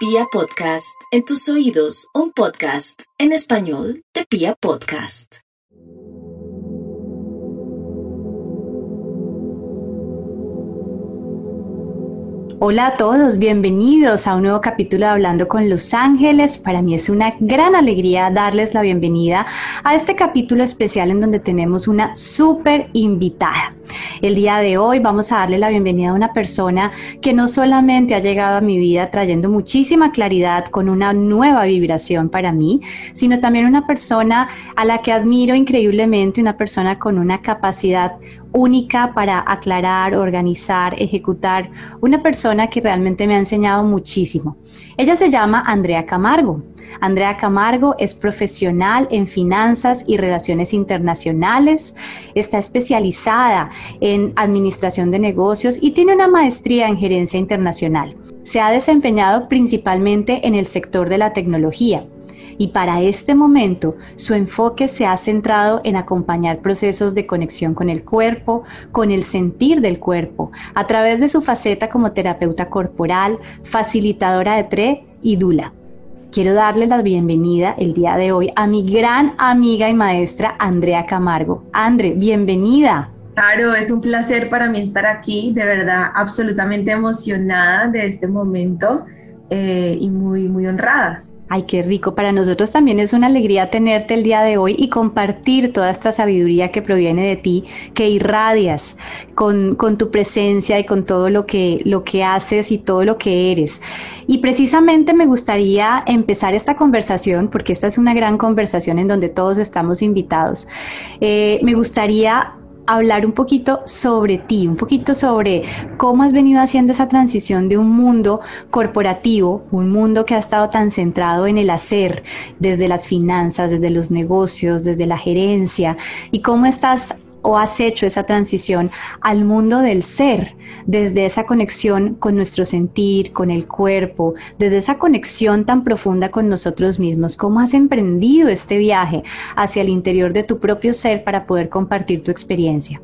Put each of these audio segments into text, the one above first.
Pia Podcast, en tus oídos, un podcast en español de Pia Podcast. Hola a todos, bienvenidos a un nuevo capítulo de Hablando con los Ángeles. Para mí es una gran alegría darles la bienvenida a este capítulo especial en donde tenemos una súper invitada. El día de hoy vamos a darle la bienvenida a una persona que no solamente ha llegado a mi vida trayendo muchísima claridad con una nueva vibración para mí, sino también una persona a la que admiro increíblemente, una persona con una capacidad única para aclarar, organizar, ejecutar, una persona que realmente me ha enseñado muchísimo. Ella se llama Andrea Camargo. Andrea Camargo es profesional en finanzas y relaciones internacionales, está especializada en administración de negocios y tiene una maestría en gerencia internacional. Se ha desempeñado principalmente en el sector de la tecnología y para este momento su enfoque se ha centrado en acompañar procesos de conexión con el cuerpo, con el sentir del cuerpo, a través de su faceta como terapeuta corporal, facilitadora de TRE y DULA. Quiero darle la bienvenida el día de hoy a mi gran amiga y maestra Andrea Camargo. Andre, bienvenida. Claro, es un placer para mí estar aquí, de verdad, absolutamente emocionada de este momento eh, y muy, muy honrada. Ay, qué rico. Para nosotros también es una alegría tenerte el día de hoy y compartir toda esta sabiduría que proviene de ti, que irradias con, con, tu presencia y con todo lo que, lo que haces y todo lo que eres. Y precisamente me gustaría empezar esta conversación, porque esta es una gran conversación en donde todos estamos invitados. Eh, me gustaría hablar un poquito sobre ti, un poquito sobre cómo has venido haciendo esa transición de un mundo corporativo, un mundo que ha estado tan centrado en el hacer, desde las finanzas, desde los negocios, desde la gerencia, y cómo estás o has hecho esa transición al mundo del ser, desde esa conexión con nuestro sentir, con el cuerpo, desde esa conexión tan profunda con nosotros mismos? ¿Cómo has emprendido este viaje hacia el interior de tu propio ser para poder compartir tu experiencia?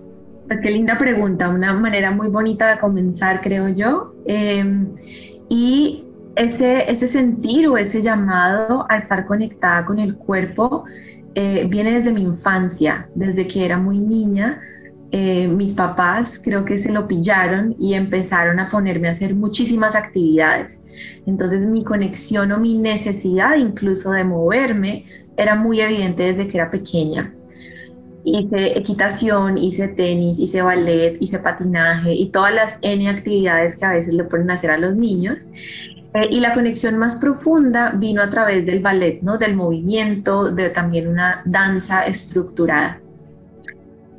Pues qué linda pregunta, una manera muy bonita de comenzar, creo yo. Em, y ese, ese sentir o ese llamado a estar conectada con el cuerpo eh, viene desde mi infancia, desde que era muy niña. Eh, mis papás creo que se lo pillaron y empezaron a ponerme a hacer muchísimas actividades. Entonces mi conexión o mi necesidad incluso de moverme era muy evidente desde que era pequeña. Hice equitación, hice tenis, hice ballet, hice patinaje y todas las N actividades que a veces le ponen a hacer a los niños. Eh, y la conexión más profunda vino a través del ballet, ¿no? del movimiento, de también una danza estructurada.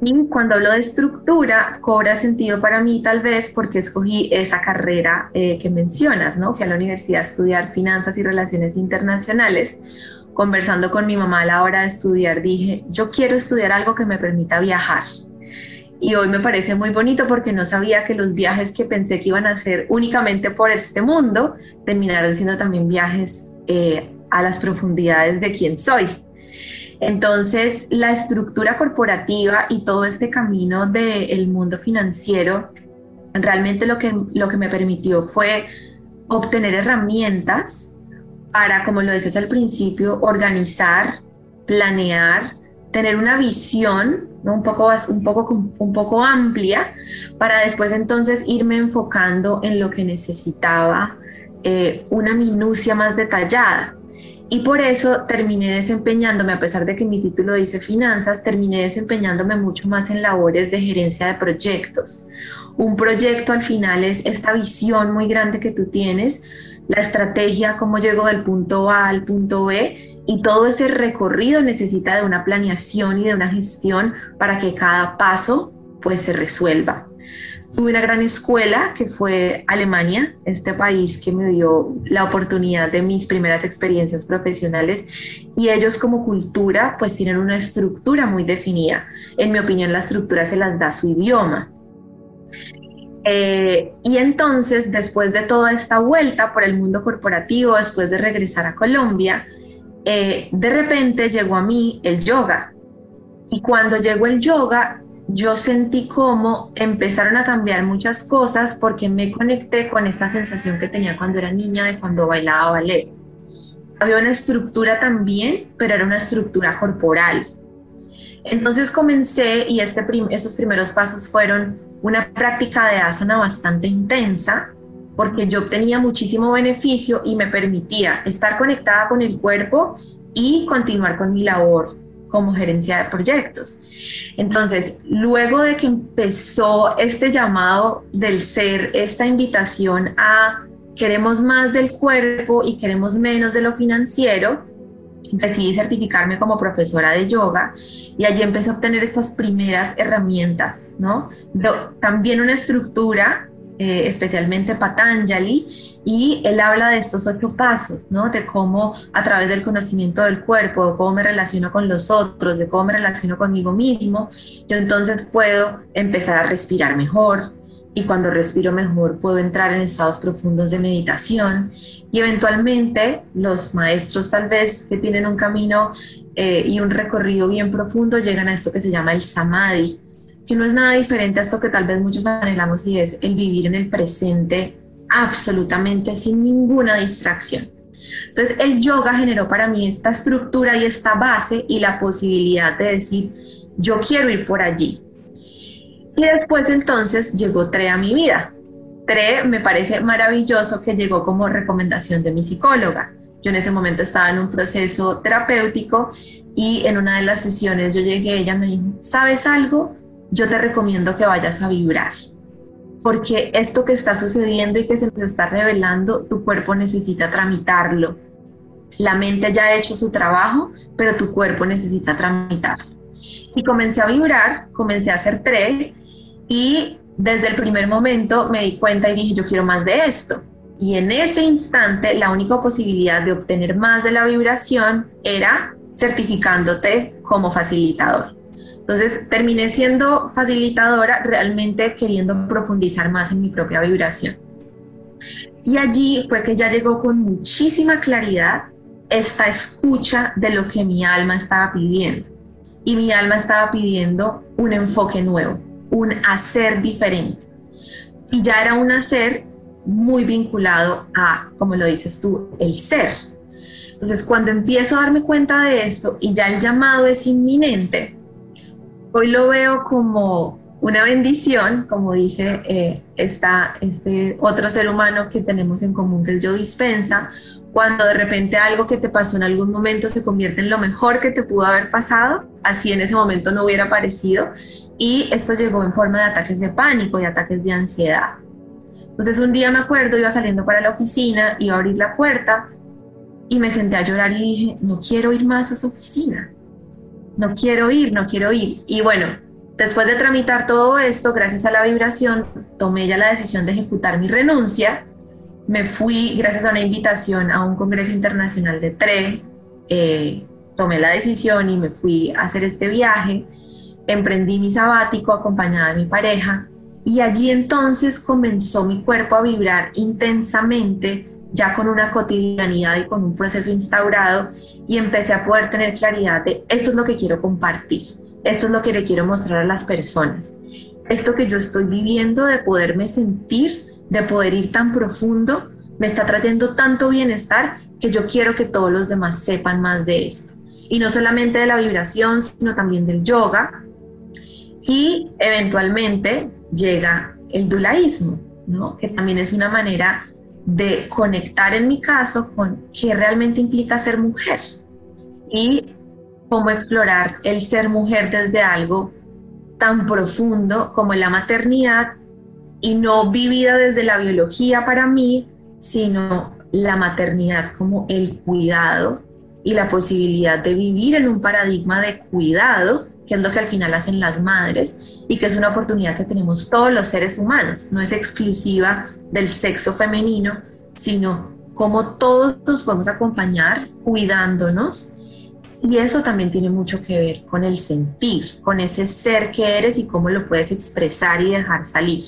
Y cuando hablo de estructura, cobra sentido para mí tal vez porque escogí esa carrera eh, que mencionas, ¿no? Fui a la universidad a estudiar finanzas y relaciones internacionales. Conversando con mi mamá a la hora de estudiar, dije, yo quiero estudiar algo que me permita viajar, y hoy me parece muy bonito porque no sabía que los viajes que pensé que iban a ser únicamente por este mundo terminaron siendo también viajes eh, a las profundidades de quién soy. Entonces, la estructura corporativa y todo este camino del mundo financiero, realmente lo que, lo que me permitió fue obtener herramientas para, como lo decías al principio, organizar, planear, tener una visión un, poco, un, poco, un poco amplia para después entonces irme enfocando en lo que necesitaba eh, una minucia más detallada. Y por eso terminé desempeñándome, a pesar de que mi título dice finanzas, terminé desempeñándome mucho más en labores de gerencia de proyectos. Un proyecto al final es esta visión muy grande que tú tienes, la estrategia, cómo llego del punto A al punto B y todo ese recorrido necesita de una planeación y de una gestión para que cada paso pues se resuelva. Tuve una gran escuela que fue Alemania, este país que me dio la oportunidad de mis primeras experiencias profesionales y ellos como cultura pues tienen una estructura muy definida. En mi opinión la estructura se las da su idioma. Eh, y entonces después de toda esta vuelta por el mundo corporativo, después de regresar a Colombia, eh, de repente llegó a mí el yoga. Y cuando llegó el yoga, yo sentí como empezaron a cambiar muchas cosas porque me conecté con esta sensación que tenía cuando era niña de cuando bailaba ballet. Había una estructura también, pero era una estructura corporal. Entonces comencé y este esos primeros pasos fueron una práctica de asana bastante intensa porque yo obtenía muchísimo beneficio y me permitía estar conectada con el cuerpo y continuar con mi labor como gerencia de proyectos. Entonces, luego de que empezó este llamado del ser, esta invitación a queremos más del cuerpo y queremos menos de lo financiero, decidí certificarme como profesora de yoga y allí empecé a obtener estas primeras herramientas, ¿no? también una estructura, eh, especialmente Patanjali, y él habla de estos ocho pasos, ¿no? De cómo a través del conocimiento del cuerpo, de cómo me relaciono con los otros, de cómo me relaciono conmigo mismo, yo entonces puedo empezar a respirar mejor, y cuando respiro mejor puedo entrar en estados profundos de meditación y eventualmente los maestros tal vez que tienen un camino eh, y un recorrido bien profundo llegan a esto que se llama el samadhi, que no es nada diferente a esto que tal vez muchos anhelamos y es el vivir en el presente absolutamente sin ninguna distracción. Entonces el yoga generó para mí esta estructura y esta base y la posibilidad de decir, yo quiero ir por allí, y después entonces llegó TRE a mi vida. TRE me parece maravilloso que llegó como recomendación de mi psicóloga. Yo en ese momento estaba en un proceso terapéutico y en una de las sesiones yo llegué, ella me dijo, ¿sabes algo? Yo te recomiendo que vayas a vibrar, porque esto que está sucediendo y que se nos está revelando, tu cuerpo necesita tramitarlo. La mente ya ha hecho su trabajo, pero tu cuerpo necesita tramitarlo. Y comencé a vibrar, comencé a hacer TRE y desde el primer momento me di cuenta y dije, yo quiero más de esto. Y en ese instante, la única posibilidad de obtener más de la vibración era certificándote como facilitador. Entonces terminé siendo facilitadora realmente queriendo profundizar más en mi propia vibración. Y allí fue que ya llegó con muchísima claridad esta escucha de lo que mi alma estaba pidiendo. Y mi alma estaba pidiendo un enfoque nuevo, un hacer diferente. Y ya era un hacer muy vinculado a, como lo dices tú, el ser. Entonces, cuando empiezo a darme cuenta de esto y ya el llamado es inminente, hoy lo veo como una bendición, como dice eh, este otro ser humano que tenemos en común, que es yo dispensa, cuando de repente algo que te pasó en algún momento se convierte en lo mejor que te pudo haber pasado, así en ese momento no hubiera parecido, y esto llegó en forma de ataques de pánico y ataques de ansiedad. Entonces un día me acuerdo, iba saliendo para la oficina, iba a abrir la puerta y me senté a llorar y dije, no quiero ir más a esa oficina, no quiero ir, no quiero ir. Y bueno, después de tramitar todo esto, gracias a la vibración, tomé ya la decisión de ejecutar mi renuncia. Me fui, gracias a una invitación a un Congreso Internacional de TRE, eh, tomé la decisión y me fui a hacer este viaje emprendí mi sabático acompañada de mi pareja y allí entonces comenzó mi cuerpo a vibrar intensamente ya con una cotidianidad y con un proceso instaurado y empecé a poder tener claridad de esto es lo que quiero compartir, esto es lo que le quiero mostrar a las personas, esto que yo estoy viviendo de poderme sentir, de poder ir tan profundo, me está trayendo tanto bienestar que yo quiero que todos los demás sepan más de esto. Y no solamente de la vibración, sino también del yoga, y eventualmente llega el dulaísmo, ¿no? que también es una manera de conectar en mi caso con qué realmente implica ser mujer y cómo explorar el ser mujer desde algo tan profundo como la maternidad y no vivida desde la biología para mí, sino la maternidad como el cuidado y la posibilidad de vivir en un paradigma de cuidado que es lo que al final hacen las madres y que es una oportunidad que tenemos todos los seres humanos, no es exclusiva del sexo femenino, sino como todos nos podemos acompañar cuidándonos. Y eso también tiene mucho que ver con el sentir, con ese ser que eres y cómo lo puedes expresar y dejar salir.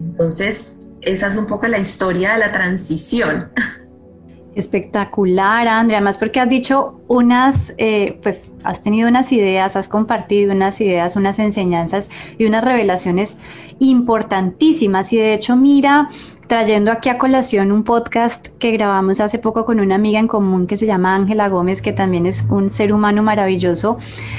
Entonces, esa es un poco la historia de la transición. Espectacular, Andrea, además porque has dicho unas, eh, pues has tenido unas ideas, has compartido unas ideas, unas enseñanzas y unas revelaciones importantísimas. Y de hecho, mira, trayendo aquí a colación un podcast que grabamos hace poco con una amiga en común que se llama Ángela Gómez, que también es un ser humano maravilloso.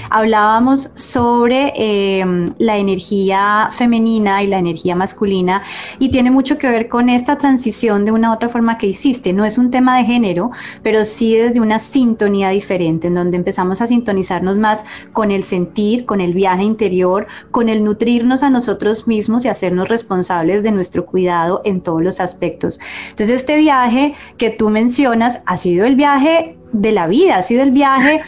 Hablábamos sobre em, la energía femenina y la energía masculina y tiene mucho que ver con esta transición de una u otra forma que hiciste. No es un tema de género, pero sí desde una sintonía diferente, en donde empezamos a sintonizarnos más con el sentir, con el viaje interior, con el nutrirnos a nosotros mismos y hacernos responsables de nuestro cuidado en todo los aspectos. Entonces, este viaje que tú mencionas ha sido el viaje de la vida, ha sido el viaje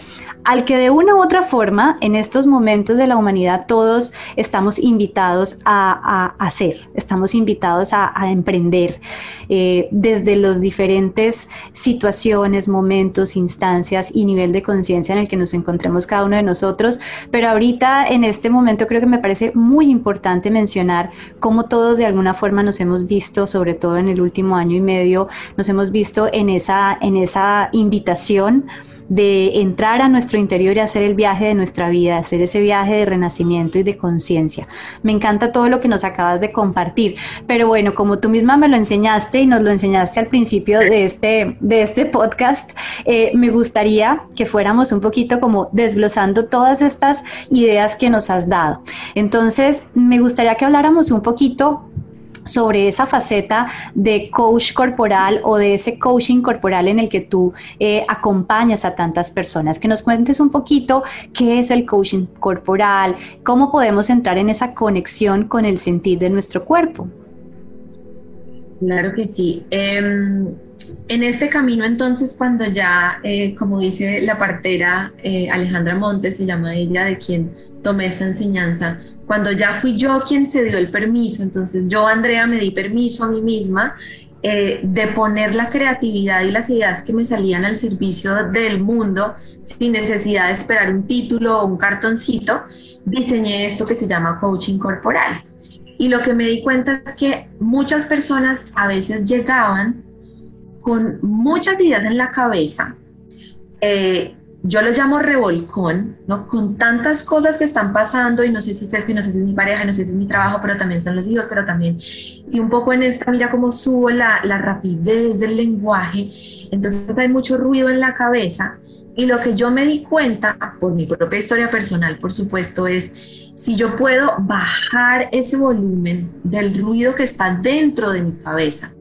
al que de una u otra forma en estos momentos de la humanidad todos estamos invitados a, hacer, estamos invitados a, emprender eh, desde los diferentes situaciones, momentos, instancias y nivel de conciencia en el que nos encontremos cada uno de nosotros. Pero ahorita en este momento creo que me parece muy importante mencionar cómo todos de alguna forma nos hemos visto, sobre todo en el último año y medio, nos hemos visto en esa, en esa invitación de entrar a nuestro interior y hacer el viaje de nuestra vida, hacer ese viaje de renacimiento y de conciencia. Me encanta todo lo que nos acabas de compartir, pero bueno, como tú misma me lo enseñaste y nos lo enseñaste al principio de este, de este podcast, eh, me gustaría que fuéramos un poquito como desglosando todas estas ideas que nos has dado. Entonces, me gustaría que habláramos un poquito sobre esa faceta de coach corporal o de ese coaching corporal en el que tú eh, acompañas a tantas personas. Que nos cuentes un poquito qué es el coaching corporal, cómo podemos entrar en esa conexión con el sentir de nuestro cuerpo. Claro que sí. Em, en este camino entonces cuando ya, eh, como dice la partera eh, Alejandra Montes, se llama ella de quien tomé esta enseñanza, cuando ya fui yo quien se dio el permiso, entonces yo, Andrea, me di permiso a mí misma eh, de poner la creatividad y las ideas que me salían al servicio del mundo sin necesidad de esperar un título o un cartoncito, diseñé esto que se llama coaching corporal. Y lo que me di cuenta es que muchas personas a veces llegaban con muchas ideas en la cabeza, eh, yo lo llamo revolcón, ¿no? Con tantas cosas que están pasando y no sé si es esto y no sé si es mi pareja, no sé si es mi trabajo, pero también son los hijos, pero también, y un poco en esta, mira cómo subo la rapidez del lenguaje, entonces hay mucho ruido en la cabeza y lo que yo me di cuenta, por mi propia historia personal, por supuesto, es si yo puedo bajar ese volumen del ruido que está dentro de mi cabeza,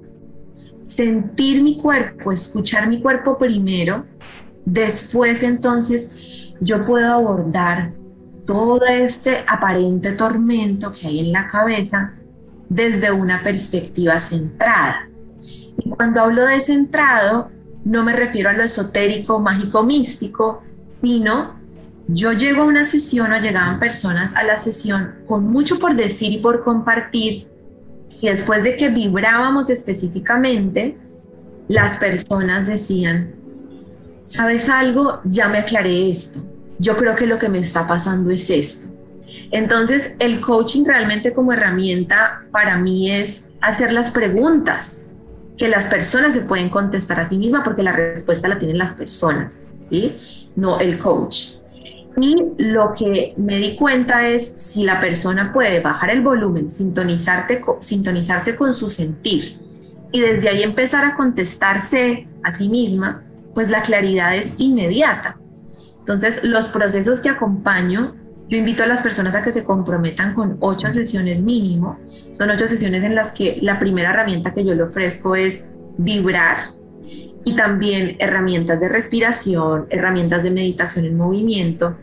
sentir mi cuerpo, escuchar mi cuerpo primero, Después entonces yo puedo abordar todo este aparente tormento que hay en la cabeza desde una perspectiva centrada. Y cuando hablo de centrado, no me refiero a lo esotérico, mágico, místico, sino yo llego a una sesión o llegaban personas a la sesión con mucho por decir y por compartir, y después de que vibrábamos específicamente, las personas decían, ¿sabes algo? Ya me aclaré esto. Yo creo que lo que me está pasando es esto. Entonces, el coaching realmente como herramienta para mí es hacer las preguntas que las personas se pueden contestar a sí mismas porque la respuesta la tienen las personas, ¿sí? No el coach. Y lo que me di cuenta es si la persona puede bajar el volumen, sintonizarte, sintonizarse con su sentir y desde ahí empezar a contestarse a sí misma, pues la claridad es inmediata. Entonces, los procesos que acompaño, yo invito a las personas a que se comprometan con ocho sesiones mínimo. Son ocho sesiones en las que la primera herramienta que yo le ofrezco es vibrar y también herramientas de respiración, herramientas de meditación en movimiento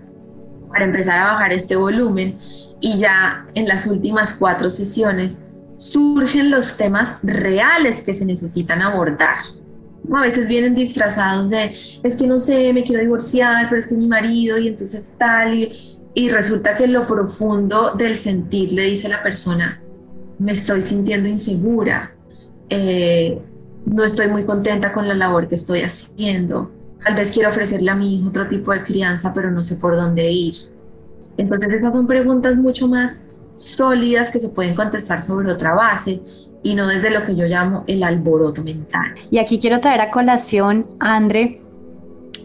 para empezar a bajar este volumen y ya en las últimas cuatro sesiones surgen los temas reales que se necesitan abordar. A veces vienen disfrazados de, es que no sé, me quiero divorciar, pero es que mi marido y entonces tal, y, y resulta que lo profundo del sentir le dice a la persona, me estoy sintiendo insegura, eh, no estoy muy contenta con la labor que estoy haciendo, tal vez quiero ofrecerle a mi hijo otro tipo de crianza, pero no sé por dónde ir. Entonces esas son preguntas mucho más sólidas que se pueden contestar sobre otra base y no desde lo que yo llamo el alboroto mental. Y aquí quiero traer a colación, André,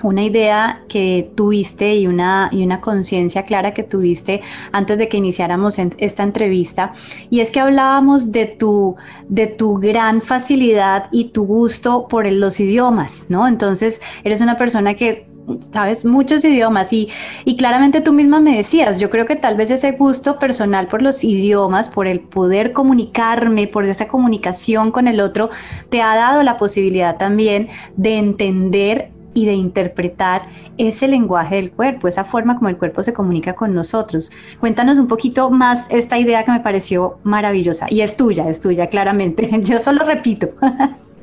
una idea que tuviste y una, y una conciencia clara que tuviste antes de que iniciáramos esta entrevista. Y es que hablábamos de tu, de tu gran facilidad y tu gusto por los idiomas, ¿no? Entonces, eres una persona que sabes muchos idiomas y, y, claramente tú misma me decías, yo creo que tal vez ese gusto personal por los idiomas, por el poder comunicarme, por esa comunicación con el otro, te ha dado la posibilidad también de entender y de interpretar ese lenguaje del cuerpo, esa forma como el cuerpo se comunica con nosotros. Cuéntanos un poquito más esta idea que me pareció maravillosa y es tuya, es tuya claramente. Yo solo repito.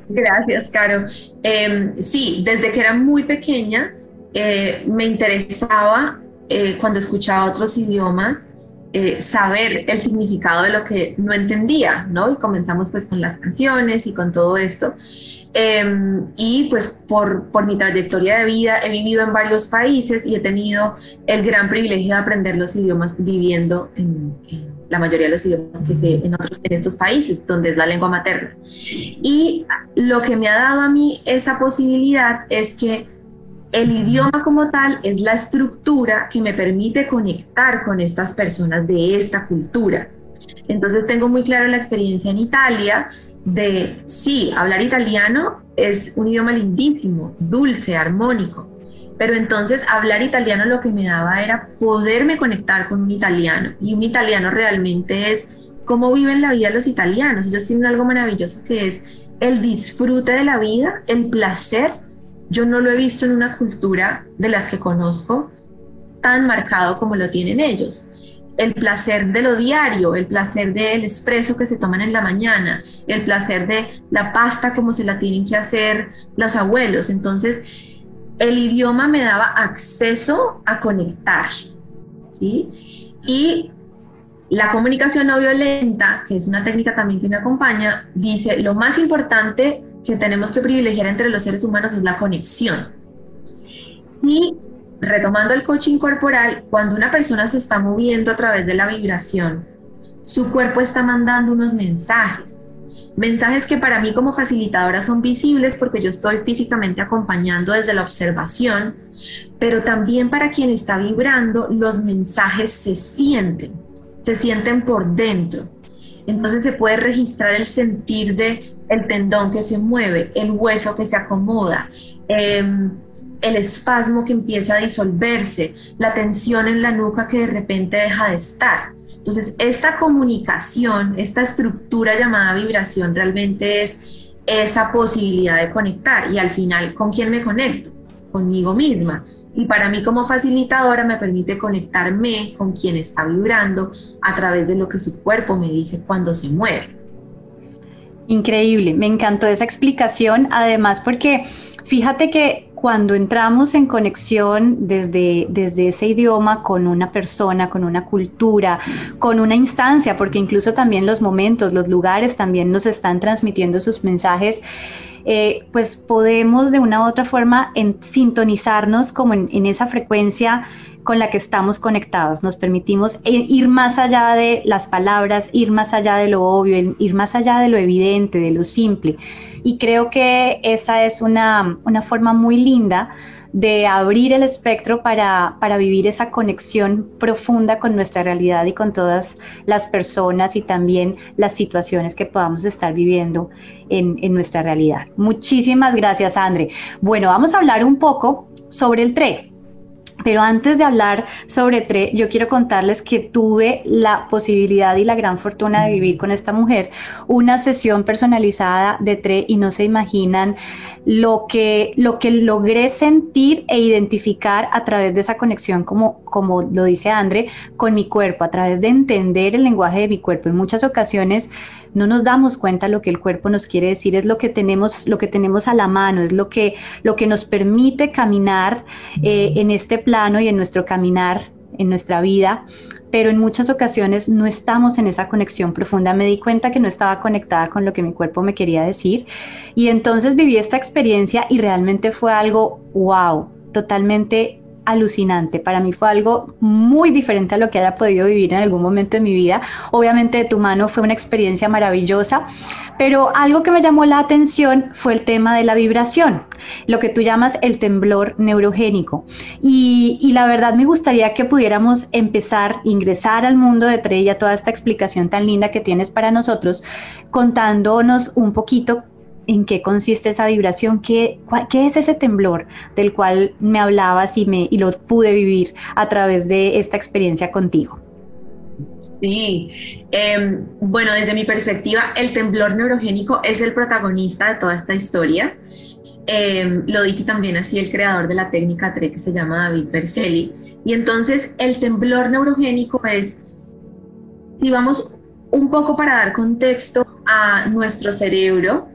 Gracias, Caro. Em, sí, desde que era muy pequeña eh, me interesaba eh, cuando escuchaba otros idiomas eh, saber el significado de lo que no entendía, ¿no? Y comenzamos pues con las canciones y con todo esto. Em, y pues por, por mi trayectoria de vida he vivido en varios países y he tenido el gran privilegio de aprender los idiomas viviendo en, la mayoría de los idiomas que sé en otros en estos países donde es la lengua materna. Y lo que me ha dado a mí esa posibilidad es que el idioma como tal es la estructura que me permite conectar con estas personas de esta cultura. Entonces tengo muy clara la experiencia en Italia de, sí, hablar italiano es un idioma lindísimo, dulce, armónico, pero entonces hablar italiano lo que me daba era poderme conectar con un italiano y un italiano realmente es cómo viven la vida los italianos. Ellos tienen algo maravilloso que es el disfrute de la vida, el placer yo no lo he visto en una cultura de las que conozco tan marcado como lo tienen ellos. El placer de lo diario, el placer del espresso que se toman en la mañana, el placer de la pasta como se la tienen que hacer los abuelos. Entonces, el idioma me daba acceso a conectar, ¿sí? Y la comunicación no violenta, que es una técnica también que me acompaña, dice, lo más importante que tenemos que privilegiar entre los seres humanos es la conexión. Y retomando el coaching corporal, cuando una persona se está moviendo a través de la vibración, su cuerpo está mandando unos mensajes. Mensajes que para mí como facilitadora son visibles porque yo estoy físicamente acompañando desde la observación, pero también para quien está vibrando, los mensajes se sienten, se sienten por dentro. Entonces se puede registrar el sentir de el tendón que se mueve, el hueso que se acomoda, em, el espasmo que empieza a disolverse, la tensión en la nuca que de repente deja de estar. Entonces, esta comunicación, esta estructura llamada vibración realmente es esa posibilidad de conectar y al final, ¿con quién me conecto? Conmigo misma. Y para mí como facilitadora me permite conectarme con quien está vibrando a través de lo que su cuerpo me dice cuando se mueve. Increíble, me encantó esa explicación, además porque fíjate que cuando entramos en conexión desde, desde ese idioma con una persona, con una cultura, con una instancia, porque incluso también los momentos, los lugares también nos están transmitiendo sus mensajes, eh, pues podemos de una u otra forma en, sintonizarnos como en, esa frecuencia con la que estamos conectados. Nos permitimos eh, ir más allá de las palabras, ir más allá de lo obvio, ir más allá de lo evidente, de lo simple. Y creo que esa es una, una forma muy linda de abrir el espectro para, para, vivir esa conexión profunda con nuestra realidad y con todas las personas y también las situaciones que podamos estar viviendo en, en nuestra realidad. Muchísimas gracias, Andre. Bueno, vamos a hablar un poco sobre el TRE. Pero antes de hablar sobre TRE, yo quiero contarles que tuve la posibilidad y la gran fortuna de vivir con esta mujer una sesión personalizada de TRE y no se imaginan lo que, lo que logré sentir e identificar a través de esa conexión, como, como lo dice Andre, con mi cuerpo, a través de entender el lenguaje de mi cuerpo. En muchas ocasiones no nos damos cuenta lo que el cuerpo nos quiere decir, es lo que tenemos, lo que tenemos a la mano, es lo que, lo que nos permite caminar eh, en este plano y en nuestro caminar en nuestra vida, pero en muchas ocasiones no estamos en esa conexión profunda. Me di cuenta que no estaba conectada con lo que mi cuerpo me quería decir y entonces viví esta experiencia y realmente fue algo wow, totalmente alucinante. Para mí fue algo muy diferente a lo que haya podido vivir en algún momento de mi vida. Obviamente de tu mano fue una experiencia maravillosa, pero algo que me llamó la atención fue el tema de la vibración, lo que tú llamas el temblor neurogénico. Y, y la verdad me gustaría que pudiéramos empezar, ingresar al mundo de Trella, toda esta explicación tan linda que tienes para nosotros, contándonos un poquito en qué consiste esa vibración, qué, qué es ese temblor del cual me hablabas y, me, y lo pude vivir a través de esta experiencia contigo. Sí, em, bueno, desde mi perspectiva, el temblor neurogénico es el protagonista de toda esta historia. Em, lo dice también así el creador de la técnica TRE que se llama David Berceli. Y entonces el temblor neurogénico es, si vamos un poco para dar contexto a nuestro cerebro,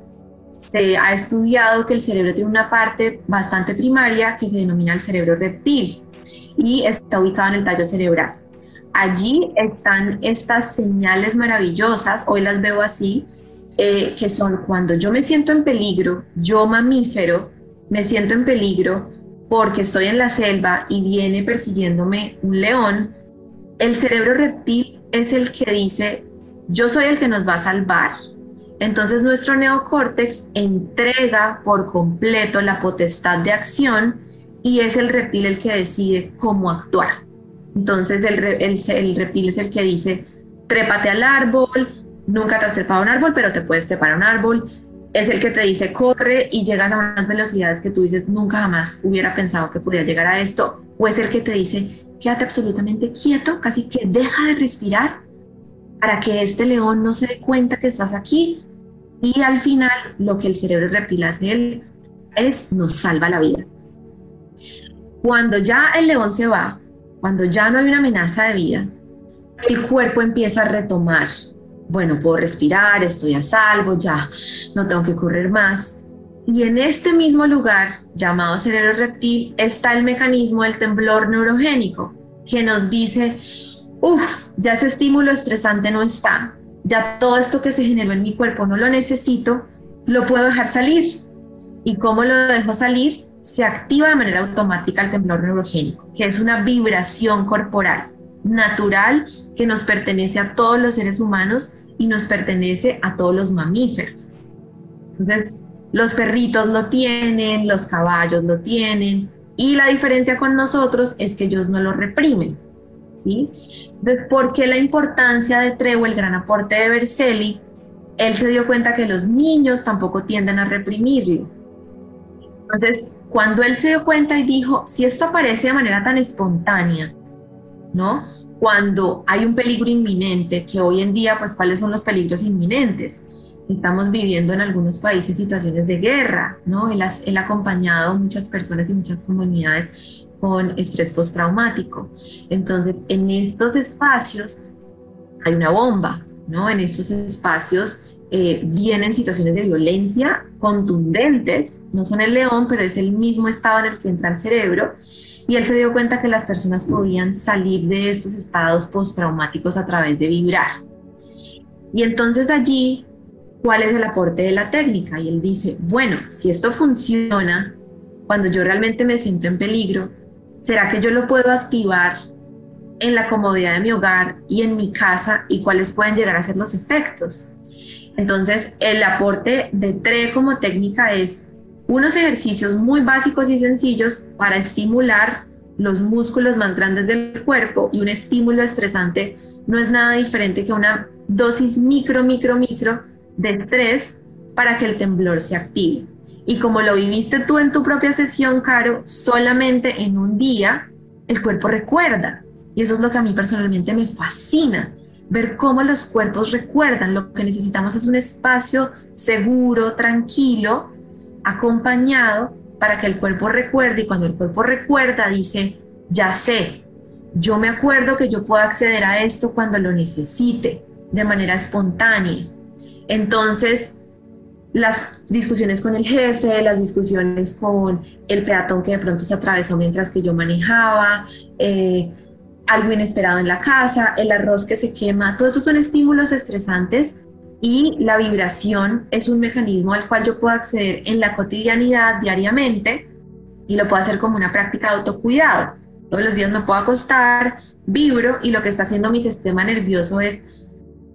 se ha estudiado que el cerebro tiene una parte bastante primaria que se denomina el cerebro reptil y está ubicado en el tallo cerebral. Allí están estas señales maravillosas, hoy las veo así, eh, que son cuando yo me siento en peligro, yo mamífero, me siento en peligro porque estoy en la selva y viene persiguiéndome un león, el cerebro reptil es el que dice, yo soy el que nos va a salvar, entonces nuestro neocórtex entrega por completo la potestad de acción y es el reptil el que decide cómo actuar. Entonces el, reptil es el que dice, trépate al árbol, nunca te has trepado a un árbol, pero te puedes trepar a un árbol. Es el que te dice, corre y llegas a unas velocidades que tú dices, nunca jamás hubiera pensado que podía llegar a esto. O es el que te dice, quédate absolutamente quieto, casi que deja de respirar para que este león no se dé cuenta que estás aquí y al final, lo que el cerebro reptil hace es nos salva la vida. Cuando ya el león se va, cuando ya no hay una amenaza de vida, el cuerpo empieza a retomar. Bueno, puedo respirar, estoy a salvo, ya no tengo que correr más. Y en este mismo lugar, llamado cerebro reptil, está el mecanismo del temblor neurogénico, que nos dice, uff, ya ese estímulo estresante no está, ya todo esto que se generó en mi cuerpo no lo necesito, lo puedo dejar salir. ¿Y cómo lo dejo salir? Se activa de manera automática el temblor neurogénico, que es una vibración corporal natural que nos pertenece a todos los seres humanos y nos pertenece a todos los mamíferos. Entonces, los perritos lo tienen, los caballos lo tienen, y la diferencia con nosotros es que ellos no lo reprimen. ¿Sí? Entonces, ¿por qué la importancia de Trevo, el gran aporte de Berceli? Él se dio cuenta que los niños tampoco tienden a reprimirlo. Entonces, cuando él se dio cuenta y dijo, si esto aparece de manera tan espontánea, ¿no? Cuando hay un peligro inminente, que hoy en día, pues, ¿cuáles son los peligros inminentes? Estamos viviendo en algunos países situaciones de guerra, ¿no? Él ha, acompañado muchas personas y muchas comunidades con estrés postraumático. Entonces, en estos espacios hay una bomba, ¿no? En estos espacios eh, vienen situaciones de violencia contundentes, no son el león, pero es el mismo estado en el que entra el cerebro. Y él se dio cuenta que las personas podían salir de estos estados postraumáticos a través de vibrar. Y entonces allí, ¿cuál es el aporte de la técnica? Y él dice, bueno, si esto funciona, cuando yo realmente me siento en peligro, ¿Será que yo lo puedo activar en la comodidad de mi hogar y en mi casa y cuáles pueden llegar a ser los efectos? Entonces, el aporte de TRE como técnica es unos ejercicios muy básicos y sencillos para estimular los músculos más grandes del cuerpo y un estímulo estresante no es nada diferente que una dosis micro, micro, micro de estrés para que el temblor se active. Y como lo viviste tú en tu propia sesión, Caro, solamente en un día el cuerpo recuerda. Y eso es lo que a mí personalmente me fascina, ver cómo los cuerpos recuerdan. Lo que necesitamos es un espacio seguro, tranquilo, acompañado para que el cuerpo recuerde. Y cuando el cuerpo recuerda, dice, ya sé, yo me acuerdo que yo puedo acceder a esto cuando lo necesite, de manera espontánea. Entonces, las discusiones con el jefe, las discusiones con el peatón que de pronto se atravesó mientras que yo manejaba, eh, algo inesperado en la casa, el arroz que se quema, todos esos son estímulos estresantes y la vibración es un mecanismo al cual yo puedo acceder en la cotidianidad diariamente y lo puedo hacer como una práctica de autocuidado. Todos los días me puedo acostar, vibro y lo que está haciendo mi sistema nervioso es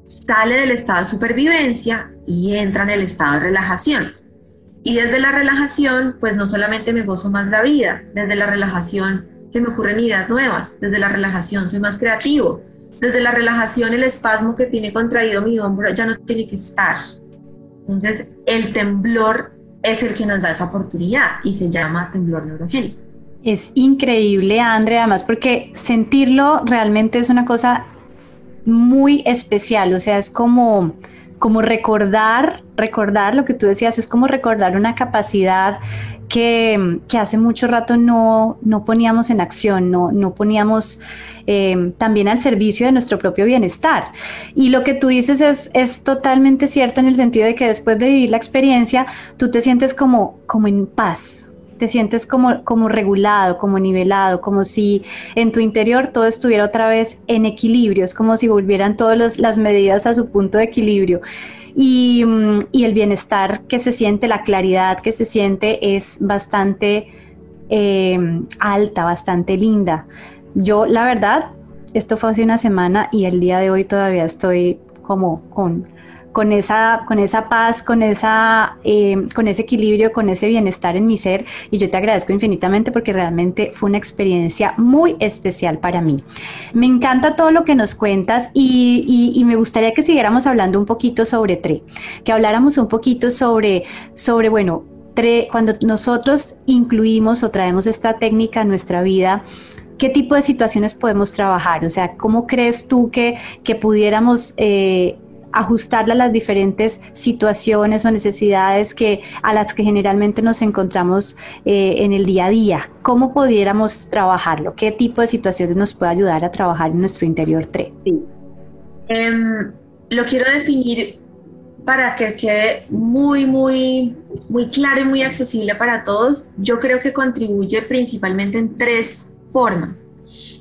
sale del estado de supervivencia y entra en el estado de relajación. Y desde la relajación, pues no solamente me gozo más la vida, desde la relajación se me ocurren ideas nuevas, desde la relajación soy más creativo, desde la relajación el espasmo que tiene contraído mi hombro ya no tiene que estar. Entonces el temblor es el que nos da esa oportunidad y se llama temblor neurogénico. Es increíble, Andrea, además porque sentirlo realmente es una cosa muy especial, o sea, es como, como recordar, recordar lo que tú decías, es como recordar una capacidad que, hace mucho rato no, no, poníamos en acción, no, no poníamos eh, también al servicio de nuestro propio bienestar. Y lo que tú dices es, es totalmente cierto en el sentido de que después de vivir la experiencia, tú te sientes como, como en paz, te sientes como, como regulado, como nivelado, como si en tu interior todo estuviera otra vez en equilibrio, es como si volvieran todas las medidas a su punto de equilibrio. Y, mm, y, el bienestar que se siente, la claridad que se siente es bastante eh, alta, bastante linda. Yo, la verdad, esto fue hace una semana y el día de hoy todavía estoy como con con esa, con esa paz, con, esa, eh, con ese equilibrio, con ese bienestar en mi ser. Y yo te agradezco infinitamente porque realmente fue una experiencia muy especial para mí. Me encanta todo lo que nos cuentas y, y, me gustaría que siguiéramos hablando un poquito sobre TRE, que habláramos un poquito sobre, sobre bueno, TRE, cuando nosotros incluimos o traemos esta técnica a nuestra vida, ¿qué tipo de situaciones podemos trabajar? O sea, ¿cómo crees tú que, que pudiéramos eh, ajustarla a las diferentes situaciones o necesidades que, a las que generalmente nos encontramos eh, en el día a día. ¿Cómo pudiéramos trabajarlo? ¿Qué tipo de situaciones nos puede ayudar a trabajar en nuestro interior 3? Em, lo quiero definir para que quede muy, muy, muy claro y muy accesible para todos. Yo creo que contribuye principalmente en tres formas.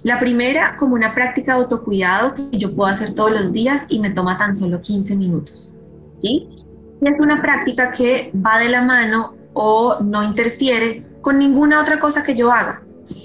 La primera, como una práctica de autocuidado que yo puedo hacer todos los días y me toma tan solo 15 minutos. ¿sí? Y es una práctica que va de la mano o no interfiere con ninguna otra cosa que yo haga.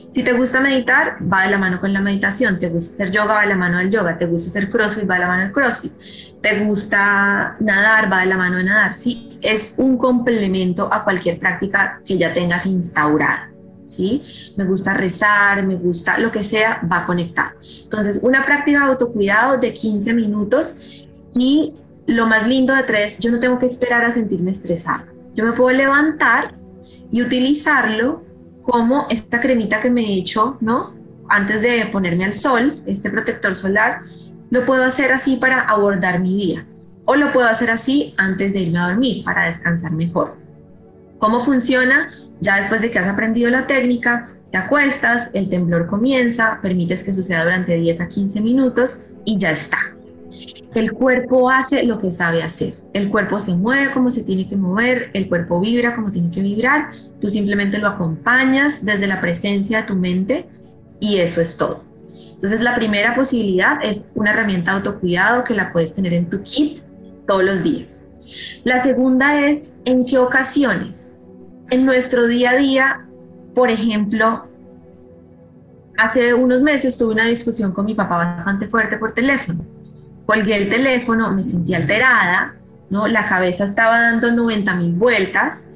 Si te gusta meditar, va de la mano con la meditación. Te gusta hacer yoga, va de la mano del yoga. Te gusta hacer crossfit, va de la mano del crossfit. Te gusta nadar, va de la mano de nadar. Sí, es un complemento a cualquier práctica que ya tengas instaurada. ¿Sí? Me gusta rezar, me gusta lo que sea, va conectado. Entonces, una práctica de autocuidado de 15 minutos y lo más lindo de tres, yo no tengo que esperar a sentirme estresada. Yo me puedo levantar y utilizarlo como esta cremita que me he hecho, ¿no? Antes de ponerme al sol, este protector solar, lo puedo hacer así para abordar mi día. O lo puedo hacer así antes de irme a dormir para descansar mejor. ¿Cómo funciona? Ya después de que has aprendido la técnica, te acuestas, el temblor comienza, permites que suceda durante 10 a 15 minutos y ya está. El cuerpo hace lo que sabe hacer. El cuerpo se mueve como se tiene que mover, el cuerpo vibra como tiene que vibrar. Tú simplemente lo acompañas desde la presencia de tu mente y eso es todo. Entonces la primera posibilidad es una herramienta de autocuidado que la puedes tener en tu kit todos los días. La segunda es en qué ocasiones en nuestro día a día, por ejemplo, hace unos meses tuve una discusión con mi papá bastante fuerte por teléfono. Colgué el teléfono, me sentí alterada, ¿no? La cabeza estaba dando 90 mil vueltas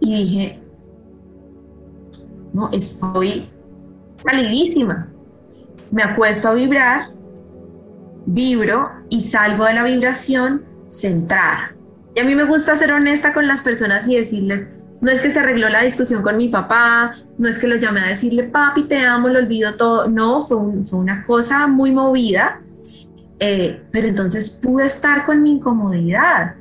y dije, no, estoy salidísima. Me acuesto a vibrar, vibro y salgo de la vibración centrada. Y a mí me gusta ser honesta con las personas y decirles, no es que se arregló la discusión con mi papá, no es que lo llamé a decirle, papi, te amo, lo olvido todo. No, fue, una cosa muy movida, eh, pero entonces pude estar con mi incomodidad,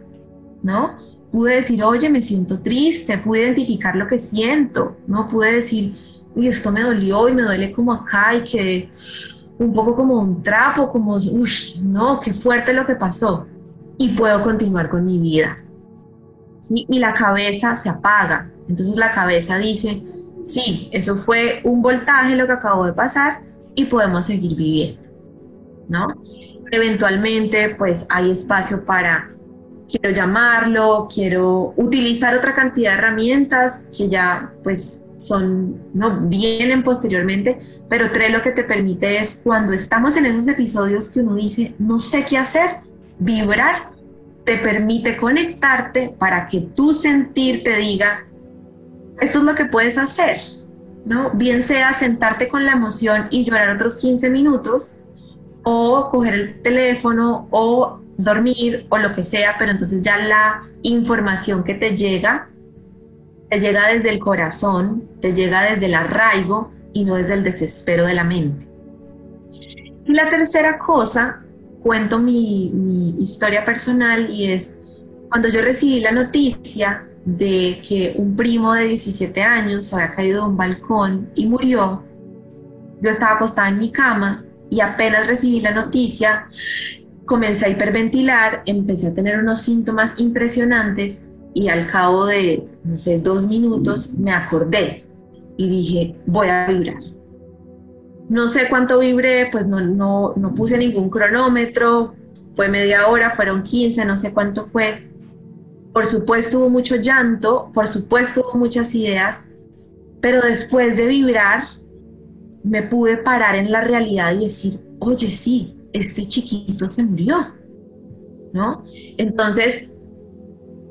¿no? Pude decir, oye, me siento triste, pude identificar lo que siento, ¿no? Pude decir, uy, esto me dolió y me duele como acá y que un poco como un trapo, como, uy, no, qué fuerte lo que pasó. Y puedo continuar con mi vida y la cabeza se apaga. Entonces la cabeza dice, sí, eso fue un voltaje lo que acabó de pasar y podemos seguir viviendo, ¿no? Eventualmente, pues hay espacio para, quiero llamarlo, quiero utilizar otra cantidad de herramientas que ya, pues, son, no, vienen posteriormente, pero tres lo que te permite es cuando estamos en esos episodios que uno dice, no sé qué hacer, vibrar te permite conectarte para que tu sentir te diga, esto es lo que puedes hacer, ¿no? Bien sea sentarte con la emoción y llorar otros 15 minutos, o coger el teléfono, o dormir, o lo que sea, pero entonces ya la información que te llega, te llega desde el corazón, te llega desde el arraigo y no desde el desespero de la mente. Y la tercera cosa, cuento mi, historia personal y es cuando yo recibí la noticia de que un primo de 17 años había caído de un balcón y murió. Yo estaba acostada en mi cama y apenas recibí la noticia, comencé a hiperventilar, empecé a tener unos síntomas impresionantes y al cabo de, no sé, dos minutos me acordé y dije, voy a vibrar. No sé cuánto vibré, pues no, no, no puse ningún cronómetro, fue media hora, fueron 15, no sé cuánto fue, por supuesto hubo mucho llanto, por supuesto hubo muchas ideas, pero después de vibrar, me pude parar en la realidad y decir, oye, sí, este chiquito se murió, ¿no? Entonces,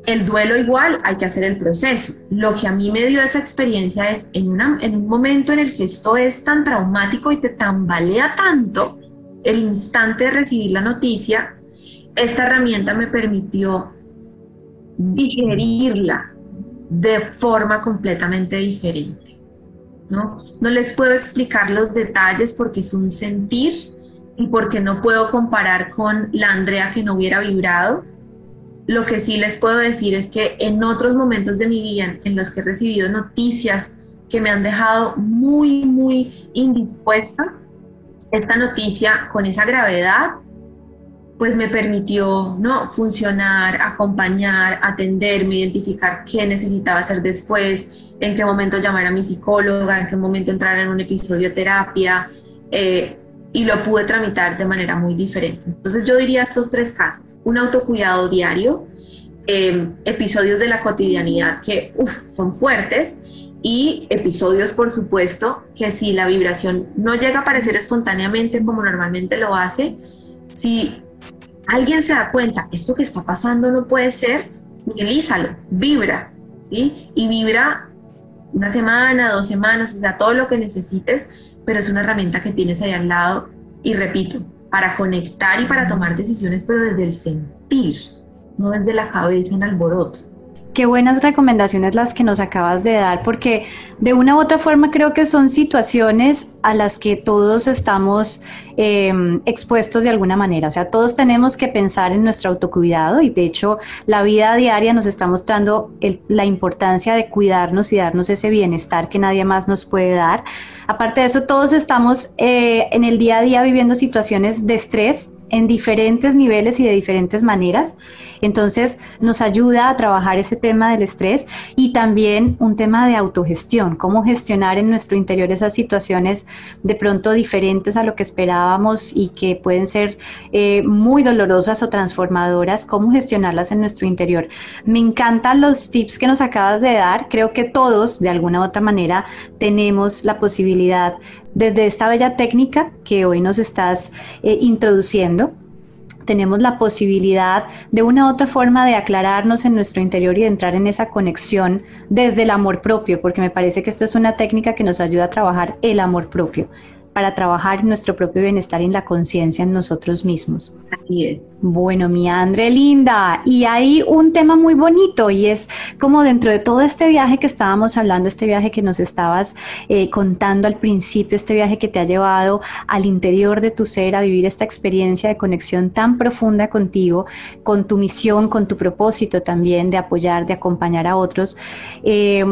el duelo igual hay que hacer el proceso. Lo que a mí me dio esa experiencia es en, una, en un momento en el que esto es tan traumático y te tambalea tanto, el instante de recibir la noticia, esta herramienta me permitió digerirla de forma completamente diferente. ¿no? no les puedo explicar los detalles porque es un sentir y porque no puedo comparar con la Andrea que no hubiera vibrado. Lo que sí les puedo decir es que en otros momentos de mi vida en los que he recibido noticias que me han dejado muy, muy indispuesta, esta noticia con esa gravedad pues me permitió ¿no? funcionar, acompañar, atenderme, identificar qué necesitaba hacer después, en qué momento llamar a mi psicóloga, en qué momento entrar en un episodio terapia, eh, y lo pude tramitar de manera muy diferente. Entonces yo diría estos tres casos, un autocuidado diario, em, episodios de la cotidianidad que son fuertes y episodios, por supuesto, que si la vibración no llega a aparecer espontáneamente como normalmente lo hace, si alguien se da cuenta, esto que está pasando no puede ser, utilízalo, vibra, ¿sí? Y vibra una semana, dos semanas, o sea, todo lo que necesites, pero es una herramienta que tienes ahí al lado y repito, para conectar y para tomar decisiones, pero desde el sentir, no desde la cabeza en alboroto. Qué buenas recomendaciones las que nos acabas de dar, porque de una u otra forma creo que son situaciones a las que todos estamos em, expuestos de alguna manera. O sea, todos tenemos que pensar en nuestro autocuidado y de hecho la vida diaria nos está mostrando la importancia de cuidarnos y darnos ese bienestar que nadie más nos puede dar. Aparte de eso, todos estamos eh, en el día a día viviendo situaciones de estrés en diferentes niveles y de diferentes maneras. Entonces nos ayuda a trabajar ese tema del estrés y también un tema de autogestión, cómo gestionar en nuestro interior esas situaciones de pronto diferentes a lo que esperábamos y que pueden ser eh, muy dolorosas o transformadoras, cómo gestionarlas en nuestro interior. Me encantan los tips que nos acabas de dar. Creo que todos, de alguna u otra manera, tenemos la posibilidad desde esta bella técnica que hoy nos estás eh, introduciendo, tenemos la posibilidad de una u otra forma de aclararnos en nuestro interior y de entrar en esa conexión desde el amor propio, porque me parece que esto es una técnica que nos ayuda a trabajar el amor propio para trabajar nuestro propio bienestar y en la conciencia en nosotros mismos. Así es. Bueno, mi Andre linda, y hay un tema muy bonito y es como dentro de todo este viaje que estábamos hablando, este viaje que nos estabas eh, contando al principio, este viaje que te ha llevado al interior de tu ser a vivir esta experiencia de conexión tan profunda contigo, con tu misión, con tu propósito también de apoyar, de acompañar a otros. Eh,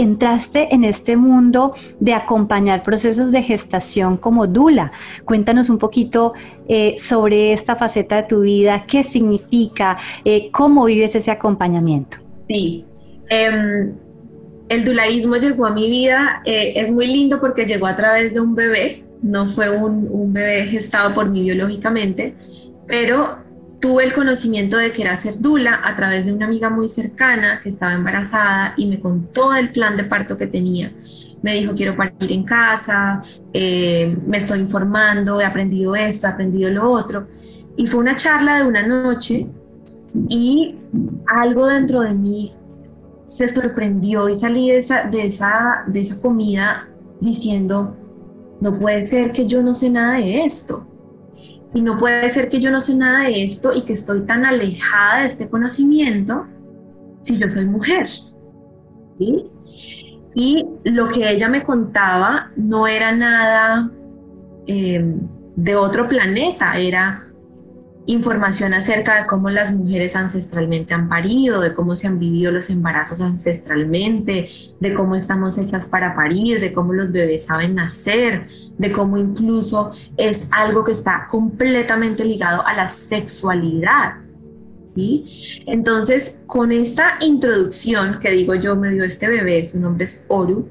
entraste en este mundo de acompañar procesos de gestación como Dula. Cuéntanos un poquito eh, sobre esta faceta de tu vida, qué significa, eh, cómo vives ese acompañamiento. Sí, em, el dulaísmo llegó a mi vida, eh, es muy lindo porque llegó a través de un bebé, no fue un, un bebé gestado por mí biológicamente, pero tuve el conocimiento de que era ser dula a través de una amiga muy cercana que estaba embarazada y me contó el plan de parto que tenía. Me dijo, quiero parir en casa, eh, me estoy informando, he aprendido esto, he aprendido lo otro. Y fue una charla de una noche y algo dentro de mí se sorprendió y salí de esa, de esa, de esa comida diciendo, no puede ser que yo no sé nada de esto. Y no puede ser que yo no sé nada de esto y que estoy tan alejada de este conocimiento si yo soy mujer. Y lo que ella me contaba no era nada eh, de otro planeta, era información acerca de cómo las mujeres ancestralmente han parido, de cómo se han vivido los embarazos ancestralmente, de cómo estamos hechas para parir, de cómo los bebés saben nacer, de cómo incluso es algo que está completamente ligado a la sexualidad. ¿sí? Entonces, con esta introducción que digo yo, me dio este bebé, su nombre es Oru,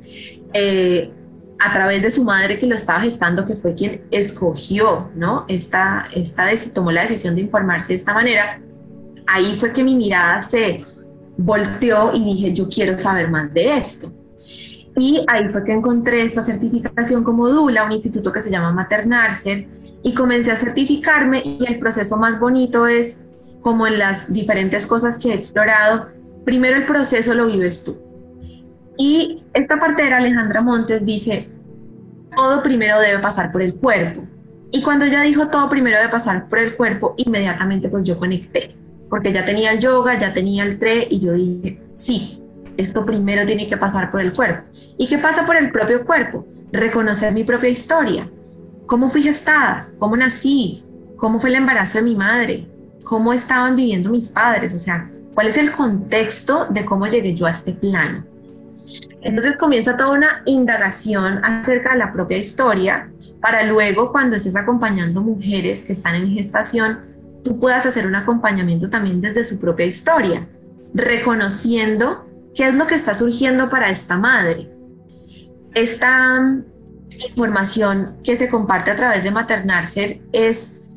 eh, a través de su madre que lo estaba gestando, que fue quien escogió, ¿no? Esta, esta tomó la decisión de informarse de esta manera, ahí fue que mi mirada se volteó y dije, yo quiero saber más de esto. Y ahí fue que encontré esta certificación como DULA, un instituto que se llama Maternarcer, y comencé a certificarme y el proceso más bonito es, como en las diferentes cosas que he explorado, primero el proceso lo vives tú. Y esta partera, Alejandra Montes, dice, todo primero debe pasar por el cuerpo. Y cuando ella dijo todo primero debe pasar por el cuerpo, inmediatamente pues yo conecté, porque ya tenía el yoga, ya tenía el tre y yo dije, sí, esto primero tiene que pasar por el cuerpo. ¿Y qué pasa por el propio cuerpo? Reconocer mi propia historia. ¿Cómo fui gestada? ¿Cómo nací? ¿Cómo fue el embarazo de mi madre? ¿Cómo estaban viviendo mis padres? O sea, ¿cuál es el contexto de cómo llegué yo a este plano? Entonces comienza toda una indagación acerca de la propia historia para luego cuando estés acompañando mujeres que están en gestación, tú puedas hacer un acompañamiento también desde su propia historia, reconociendo qué es lo que está surgiendo para esta madre. Esta mm, información que se comparte a través de Maternarcer es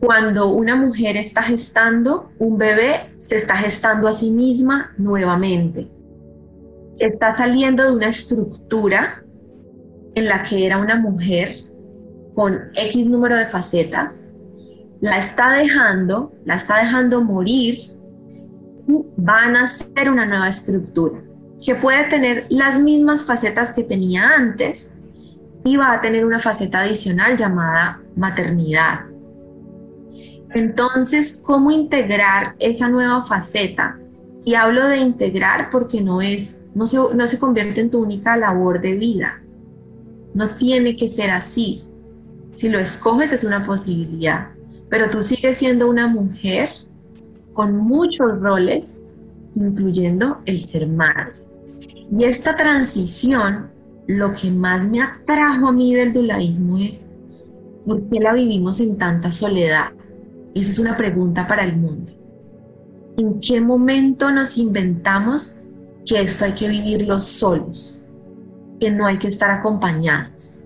cuando una mujer está gestando un bebé, se está gestando a sí misma nuevamente está saliendo de una estructura en la que era una mujer con X número de facetas, la está dejando, la está dejando morir y va a nacer una nueva estructura que puede tener las mismas facetas que tenía antes y va a tener una faceta adicional llamada maternidad. Entonces, ¿cómo integrar esa nueva faceta y hablo de integrar porque no es, no se, no se convierte en tu única labor de vida. No tiene que ser así. Si lo escoges es una posibilidad, pero tú sigues siendo una mujer con muchos roles, incluyendo el ser madre. Y esta transición, lo que más me atrajo a mí del dulaísmo es, ¿por qué la vivimos en tanta soledad? Esa es una pregunta para el mundo. ¿En qué momento nos inventamos que esto hay que vivirlo solos? Que no hay que estar acompañados.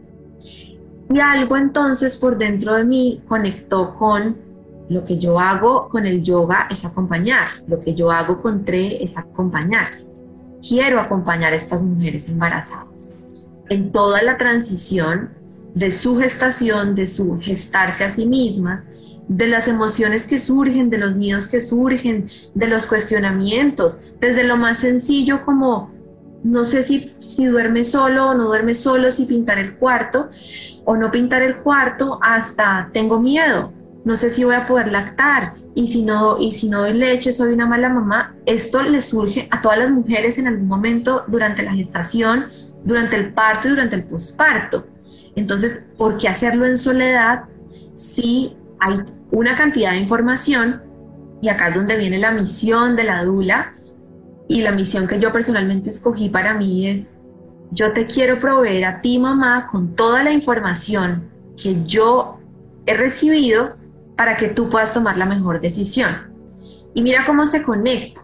Y algo entonces por dentro de mí conectó con lo que yo hago con el yoga es acompañar, lo que yo hago con TRE es acompañar. Quiero acompañar a estas mujeres embarazadas en toda la transición de su gestación, de su gestarse a sí mismas de las emociones que surgen, de los miedos que surgen, de los cuestionamientos, desde lo más sencillo como no sé si, si duerme solo o no duerme solo, si pintar el cuarto o no pintar el cuarto, hasta tengo miedo, no sé si voy a poder lactar y si no y si no doy leche soy una mala mamá. Esto le surge a todas las mujeres en algún momento durante la gestación, durante el parto y durante el posparto. Entonces, ¿por qué hacerlo en soledad si hay una cantidad de información y acá es donde viene la misión de la dula y la misión que yo personalmente escogí para mí es yo te quiero proveer a ti mamá con toda la información que yo he recibido para que tú puedas tomar la mejor decisión. Y mira cómo se conecta.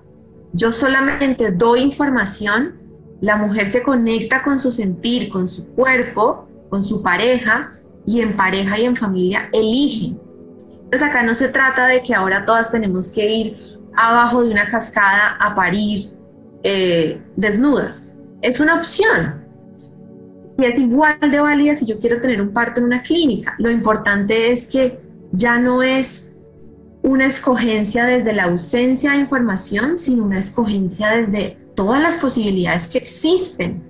Yo solamente doy información, la mujer se conecta con su sentir, con su cuerpo, con su pareja y en pareja y en familia eligen Pues acá no se trata de que ahora todas tenemos que ir abajo de una cascada a parir eh, desnudas. Es una opción. Y es igual de válida si yo quiero tener un parto en una clínica. Lo importante es que ya no es una escogencia desde la ausencia de información, sino una escogencia desde todas las posibilidades que existen.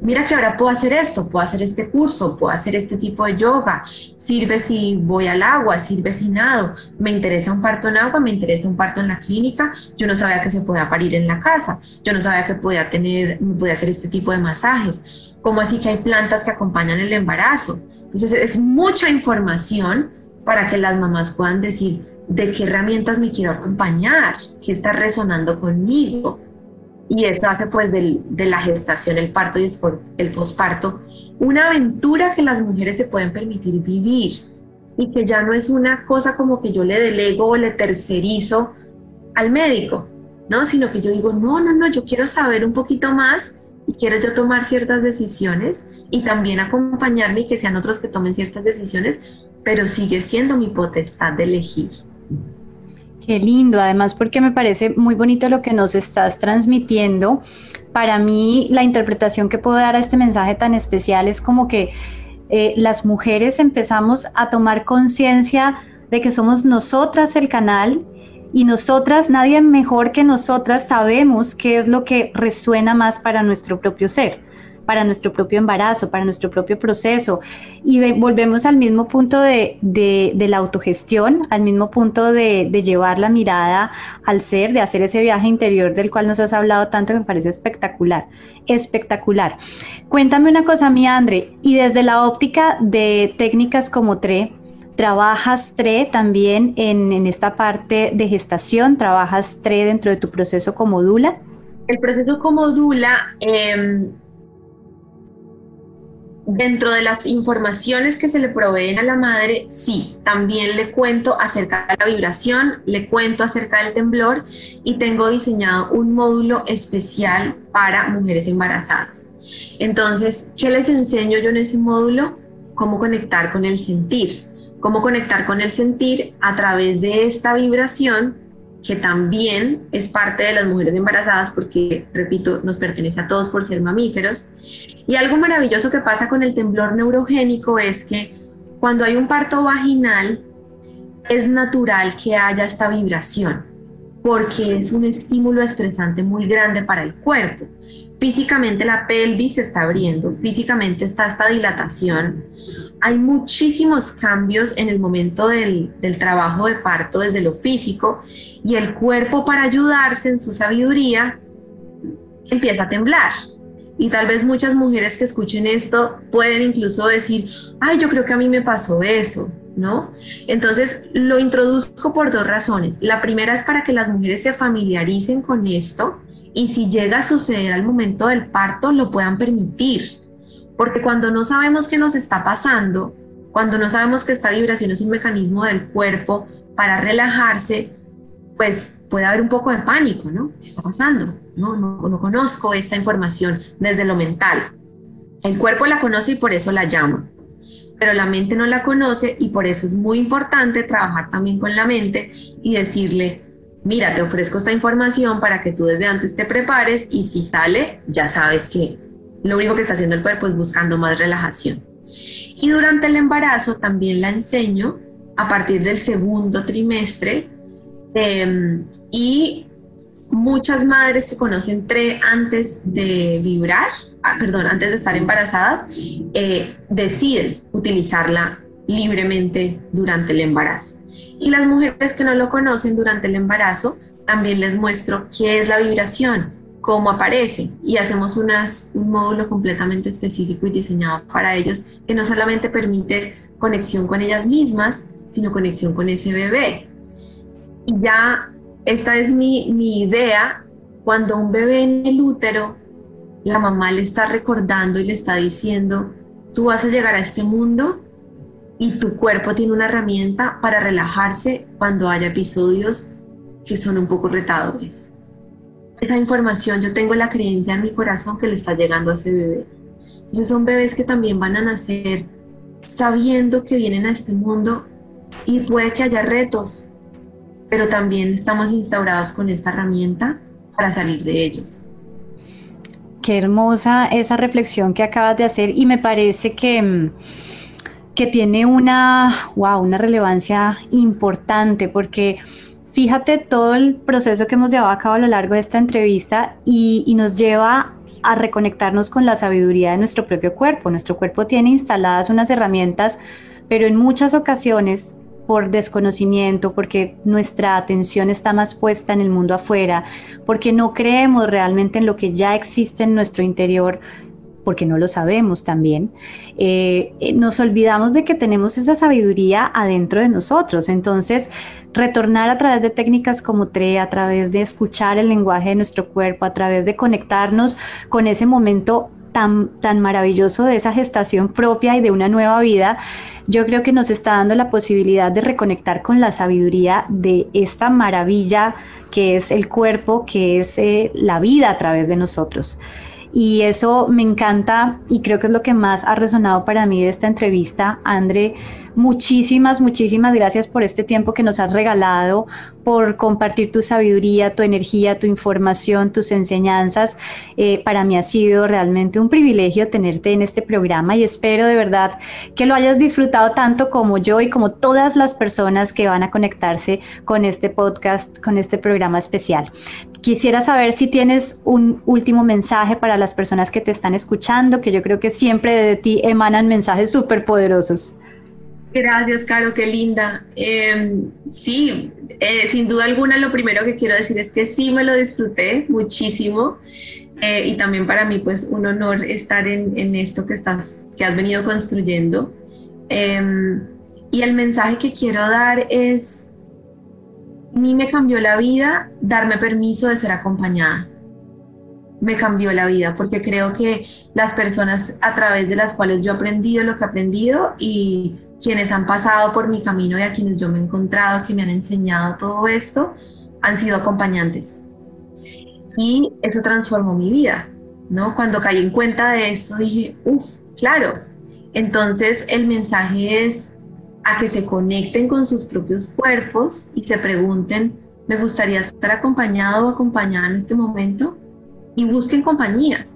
Mira que ahora puedo hacer esto, puedo hacer este curso, puedo hacer este tipo de yoga, sirve si voy al agua, sirve si nado, me interesa un parto en agua, me interesa un parto en la clínica, yo no sabía que se podía parir en la casa, yo no sabía que podía tener, podía hacer este tipo de masajes, como así que hay plantas que acompañan el embarazo. Entonces es mucha información para que las mamás puedan decir de qué herramientas me quiero acompañar, qué está resonando conmigo, y eso hace pues de la gestación, el parto y el posparto una aventura que las mujeres se pueden permitir vivir y que ya no es una cosa como que yo le delego o le tercerizo al médico, ¿no? Sino que yo digo, no, no, no, yo quiero saber un poquito más y quiero yo tomar ciertas decisiones y también acompañarme y que sean otros que tomen ciertas decisiones, pero sigue siendo mi potestad de elegir. Qué lindo, además porque me parece muy bonito lo que nos estás transmitiendo. Para mí la interpretación que puedo dar a este mensaje tan especial es como que eh, las mujeres empezamos a tomar conciencia de que somos nosotras el canal y nosotras, nadie mejor que nosotras sabemos qué es lo que resuena más para nuestro propio ser para nuestro propio embarazo, para nuestro propio proceso. Y volvemos al mismo punto de, la autogestión, al mismo punto de, llevar la mirada al ser, de hacer ese viaje interior del cual nos has hablado tanto que me parece espectacular, espectacular. Cuéntame una cosa, mi Andre, y desde la óptica de técnicas como TRE, ¿Trabajas TRE también en, esta parte de gestación? ¿Trabajas TRE dentro de tu proceso como DULA? El proceso como DULA em, dentro de las informaciones que se le proveen a la madre, sí, también le cuento acerca de la vibración, le cuento acerca del temblor y tengo diseñado un módulo especial para mujeres embarazadas. Entonces, ¿qué les enseño yo en ese módulo? Cómo conectar con el sentir, cómo conectar con el sentir a través de esta vibración que también es parte de las mujeres embarazadas porque, repito, nos pertenece a todos por ser mamíferos. Y algo maravilloso que pasa con el temblor neurogénico es que cuando hay un parto vaginal, es natural que haya esta vibración, porque es un estímulo estresante muy grande para el cuerpo. Físicamente la pelvis se está abriendo, físicamente está esta dilatación. Hay muchísimos cambios en el momento del, del trabajo de parto desde lo físico y el cuerpo para ayudarse en su sabiduría empieza a temblar. Y tal vez muchas mujeres que escuchen esto pueden incluso decir, ay, yo creo que a mí me pasó eso, ¿no? Entonces lo introduzco por dos razones. La primera es para que las mujeres se familiaricen con esto y si llega a suceder al momento del parto lo puedan permitir. Porque cuando no sabemos qué nos está pasando, cuando no sabemos que esta vibración es un mecanismo del cuerpo para relajarse, pues puede haber un poco de pánico, ¿no? ¿Qué está pasando? No, no, conozco esta información desde lo mental. El cuerpo la conoce y por eso la llama, pero la mente no la conoce y por eso es muy importante trabajar también con la mente y decirle, mira, te ofrezco esta información para que tú desde antes te prepares y si sale, ya sabes que lo único que está haciendo el cuerpo es buscando más relajación. Y durante el embarazo también la enseño a partir del segundo trimestre Em, y muchas madres que conocen TRE antes de vibrar, ah, perdón, antes de estar embarazadas, eh, deciden utilizarla libremente durante el embarazo. Y las mujeres que no lo conocen durante el embarazo, también les muestro qué es la vibración, cómo aparece y hacemos unas, un módulo completamente específico y diseñado para ellos que no solamente permite conexión con ellas mismas, sino conexión con ese bebé. Y ya esta es mi, mi idea, cuando un bebé en el útero, la mamá le está recordando y le está diciendo, tú vas a llegar a este mundo y tu cuerpo tiene una herramienta para relajarse cuando haya episodios que son un poco retadores. Esa información yo tengo la creencia en mi corazón que le está llegando a ese bebé. Entonces son bebés que también van a nacer sabiendo que vienen a este mundo y puede que haya retos, pero también estamos instaurados con esta herramienta para salir de ellos. Qué hermosa esa reflexión que acabas de hacer y me parece que, mm, que tiene una, wow, una relevancia importante porque fíjate todo el proceso que hemos llevado a cabo a lo largo de esta entrevista y, y nos lleva a reconectarnos con la sabiduría de nuestro propio cuerpo. Nuestro cuerpo tiene instaladas unas herramientas, pero en muchas ocasiones por desconocimiento, porque nuestra atención está más puesta en el mundo afuera, porque no creemos realmente en lo que ya existe en nuestro interior, porque no lo sabemos también, eh, eh, nos olvidamos de que tenemos esa sabiduría adentro de nosotros. Entonces, retornar a través de técnicas como TRE, a través de escuchar el lenguaje de nuestro cuerpo, a través de conectarnos con ese momento tan, tan maravilloso de esa gestación propia y de una nueva vida, yo creo que nos está dando la posibilidad de reconectar con la sabiduría de esta maravilla que es el cuerpo, que es eh, la vida a través de nosotros. Y eso me encanta y creo que es lo que más ha resonado para mí de esta entrevista. André, muchísimas, muchísimas gracias por este tiempo que nos has regalado, por compartir tu sabiduría, tu energía, tu información, tus enseñanzas. Eh, para mí ha sido realmente un privilegio tenerte en este programa y espero de verdad que lo hayas disfrutado tanto como yo y como todas las personas que van a conectarse con este podcast, con este programa especial. Quisiera saber si tienes un último mensaje para las personas que te están escuchando, que yo creo que siempre de ti emanan mensajes súper poderosos. Gracias, Caro, qué linda. Em, sí, eh, sin duda alguna lo primero que quiero decir es que sí me lo disfruté muchísimo eh, y también para mí pues un honor estar en, en, esto que, estás, que has venido construyendo. Em, y el mensaje que quiero dar es, mí me cambió la vida darme permiso de ser acompañada. Me cambió la vida porque creo que las personas a través de las cuales yo he aprendido lo que he aprendido y quienes han pasado por mi camino y a quienes yo me he encontrado, que me han enseñado todo esto, han sido acompañantes. Y eso transformó mi vida, ¿no? Cuando caí en cuenta de esto dije, uff, claro. Entonces el mensaje es a que se conecten con sus propios cuerpos y se pregunten, ¿me gustaría estar acompañado o acompañada en este momento? Y busquen compañía.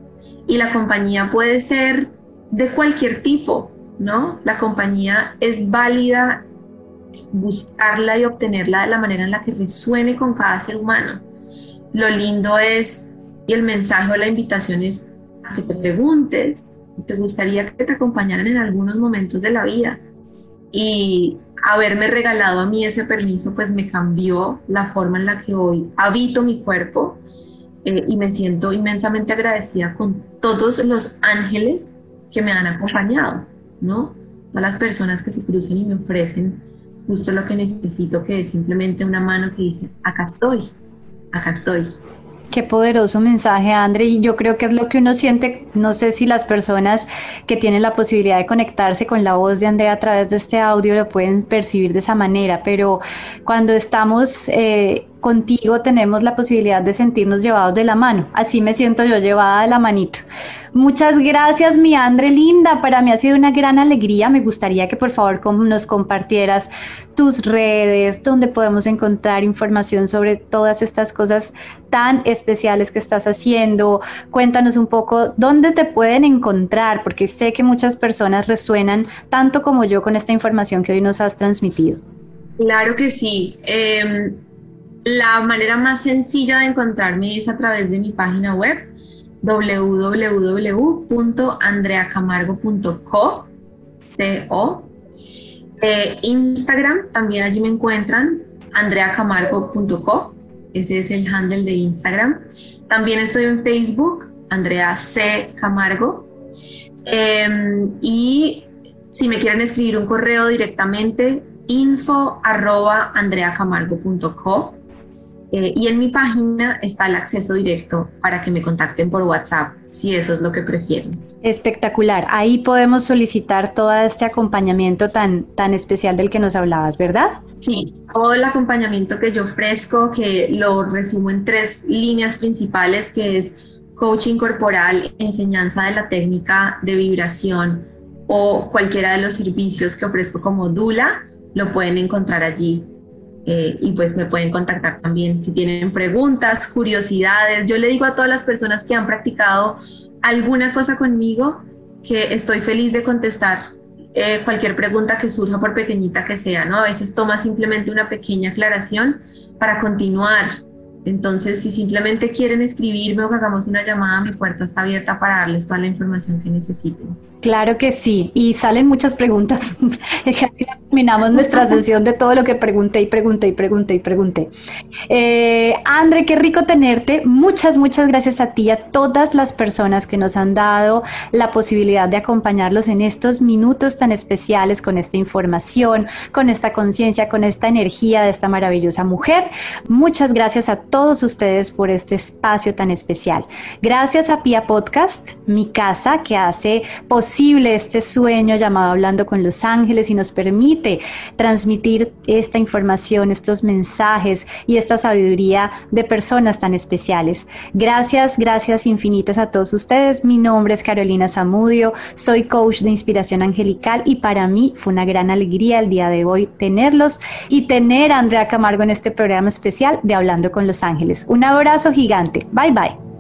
Y la compañía puede ser de cualquier tipo, ¿no? La compañía es válida buscarla y obtenerla de la manera en la que resuene con cada ser humano. Lo lindo es, y el mensaje o la invitación es a que te preguntes, ¿te gustaría que te acompañaran en algunos momentos de la vida? Y haberme regalado a mí ese permiso, pues me cambió la forma en la que hoy habito mi cuerpo eh, y me siento inmensamente agradecida con todos los ángeles que me han acompañado. ¿no? A las personas que se cruzan y me ofrecen justo lo que necesito, que es simplemente una mano que dice, acá estoy, acá estoy. Qué poderoso mensaje, André. Y yo creo que es lo que uno siente, no sé si las personas que tienen la posibilidad de conectarse con la voz de André a través de este audio lo pueden percibir de esa manera, pero cuando estamos eh, contigo tenemos la posibilidad de sentirnos llevados de la mano. Así me siento yo llevada de la manito. Muchas gracias, mi Andre linda. Para mí ha sido una gran alegría. Me gustaría que por favor nos compartieras tus redes, donde podemos encontrar información sobre todas estas cosas tan especiales que estás haciendo. Cuéntanos un poco dónde te pueden encontrar, porque sé que muchas personas resuenan tanto como yo con esta información que hoy nos has transmitido. Claro que sí. Em, la manera más sencilla de encontrarme es a través de mi página web www.andreacamargo.co. Eh, Instagram, también allí me encuentran, andreacamargo.co. Ese es el handle de Instagram. También estoy en Facebook, Andrea C. Camargo. Em, y si me quieren escribir un correo directamente, info arroba andreacamargo.co. Eh, y en mi página está el acceso directo para que me contacten por WhatsApp, si eso es lo que prefieren. Espectacular. Ahí podemos solicitar todo este acompañamiento tan, tan especial del que nos hablabas, ¿verdad? Sí, todo el acompañamiento que yo ofrezco, que lo resumo en tres líneas principales, que es coaching corporal, enseñanza de la técnica de vibración o cualquiera de los servicios que ofrezco como Dula lo pueden encontrar allí. Eh, y pues me pueden contactar también si tienen preguntas, curiosidades. Yo le digo a todas las personas que han practicado alguna cosa conmigo que estoy feliz de contestar eh, cualquier pregunta que surja por pequeñita que sea, ¿no? A veces toma simplemente una pequeña aclaración para continuar entonces, si simplemente quieren escribirme o que hagamos una llamada, mi puerta está abierta para darles toda la información que necesiten. Claro que sí, y salen muchas preguntas. Terminamos nuestra sesión de todo lo que pregunté y pregunté y pregunté y pregunté. Eh, André, qué rico tenerte. Muchas, muchas gracias a ti y a todas las personas que nos han dado la posibilidad de acompañarlos en estos minutos tan especiales con esta información, con esta conciencia, con esta energía de esta maravillosa mujer. Muchas gracias a todos ustedes por este espacio tan especial. Gracias a Pia Podcast, mi casa, que hace posible este sueño llamado Hablando con los Ángeles y nos permite transmitir esta información, estos mensajes y esta sabiduría de personas tan especiales. Gracias, gracias infinitas a todos ustedes. Mi nombre es Carolina Zamudio, soy coach de inspiración angelical y para mí fue una gran alegría el día de hoy tenerlos y tener a Andrea Camargo en este programa especial de Hablando con los Ángeles. Un abrazo gigante. Bye bye.